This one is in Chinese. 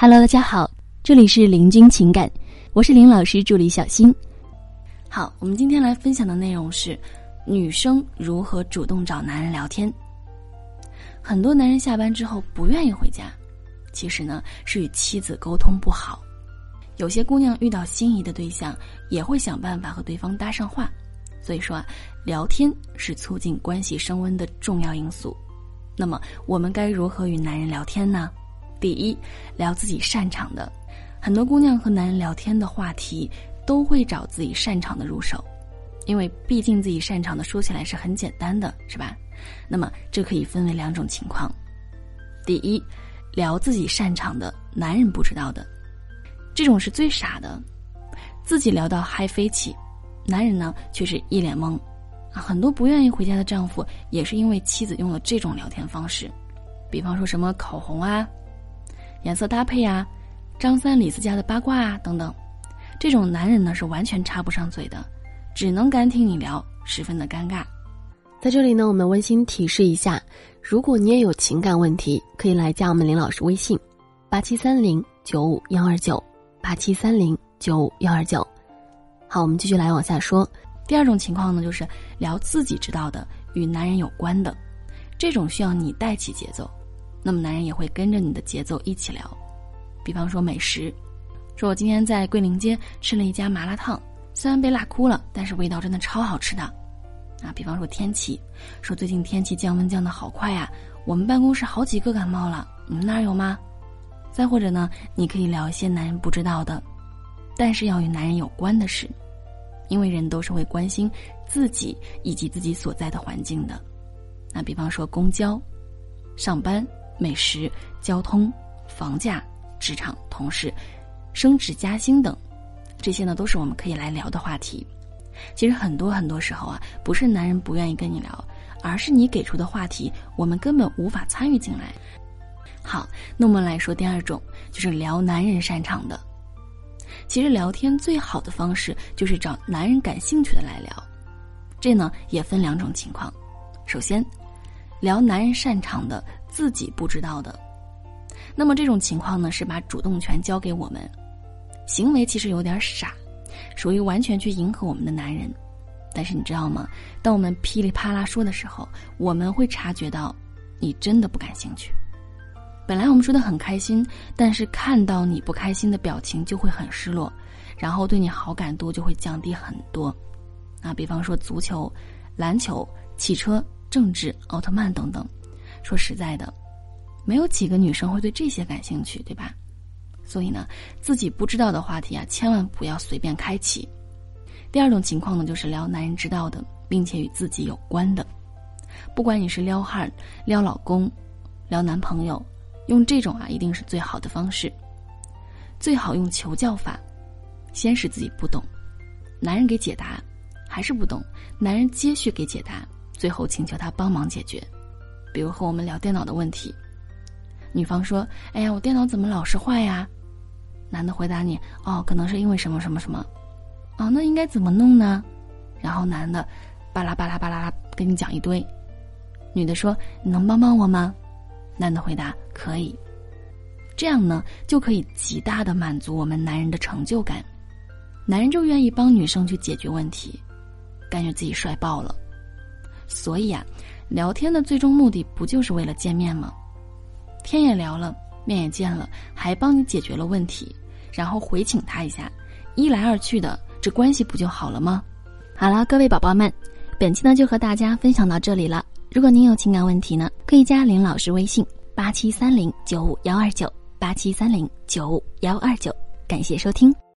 Hello，大家好，这里是林君情感，我是林老师助理小新。好，我们今天来分享的内容是女生如何主动找男人聊天。很多男人下班之后不愿意回家，其实呢是与妻子沟通不好。有些姑娘遇到心仪的对象，也会想办法和对方搭上话。所以说啊，聊天是促进关系升温的重要因素。那么，我们该如何与男人聊天呢？第一，聊自己擅长的。很多姑娘和男人聊天的话题，都会找自己擅长的入手，因为毕竟自己擅长的说起来是很简单的，是吧？那么，这可以分为两种情况。第一，聊自己擅长的，男人不知道的，这种是最傻的，自己聊到嗨飞起。男人呢，却是一脸懵，啊，很多不愿意回家的丈夫也是因为妻子用了这种聊天方式，比方说什么口红啊、颜色搭配啊、张三李四家的八卦啊等等，这种男人呢是完全插不上嘴的，只能干听你聊，十分的尴尬。在这里呢，我们温馨提示一下，如果你也有情感问题，可以来加我们林老师微信：八七三零九五幺二九八七三零九五幺二九。好，我们继续来往下说。第二种情况呢，就是聊自己知道的与男人有关的，这种需要你带起节奏，那么男人也会跟着你的节奏一起聊。比方说美食，说我今天在桂林街吃了一家麻辣烫，虽然被辣哭了，但是味道真的超好吃的。啊，比方说天气，说最近天气降温降的好快呀，我们办公室好几个感冒了，你们那儿有吗？再或者呢，你可以聊一些男人不知道的。但是要与男人有关的事，因为人都是会关心自己以及自己所在的环境的。那比方说公交、上班、美食、交通、房价、职场、同事、升职加薪等，这些呢都是我们可以来聊的话题。其实很多很多时候啊，不是男人不愿意跟你聊，而是你给出的话题我们根本无法参与进来。好，那我们来说第二种，就是聊男人擅长的。其实聊天最好的方式就是找男人感兴趣的来聊，这呢也分两种情况。首先，聊男人擅长的、自己不知道的，那么这种情况呢是把主动权交给我们，行为其实有点傻，属于完全去迎合我们的男人。但是你知道吗？当我们噼里啪啦说的时候，我们会察觉到你真的不感兴趣。本来我们说的很开心，但是看到你不开心的表情就会很失落，然后对你好感度就会降低很多。啊，比方说足球、篮球、汽车、政治、奥特曼等等。说实在的，没有几个女生会对这些感兴趣，对吧？所以呢，自己不知道的话题啊，千万不要随便开启。第二种情况呢，就是聊男人知道的，并且与自己有关的。不管你是撩汉、撩老公、撩男朋友。用这种啊，一定是最好的方式。最好用求教法，先是自己不懂，男人给解答，还是不懂，男人接续给解答，最后请求他帮忙解决。比如和我们聊电脑的问题，女方说：“哎呀，我电脑怎么老是坏呀？”男的回答你：“哦，可能是因为什么什么什么。”哦，那应该怎么弄呢？然后男的巴拉巴拉巴拉拉跟你讲一堆，女的说：“你能帮帮我吗？”男的回答：“可以。”这样呢，就可以极大的满足我们男人的成就感，男人就愿意帮女生去解决问题，感觉自己帅爆了。所以啊，聊天的最终目的不就是为了见面吗？天也聊了，面也见了，还帮你解决了问题，然后回请他一下，一来二去的，这关系不就好了吗？好了，各位宝宝们，本期呢就和大家分享到这里了。如果您有情感问题呢，可以加林老师微信八七三零九五幺二九八七三零九五幺二九，感谢收听。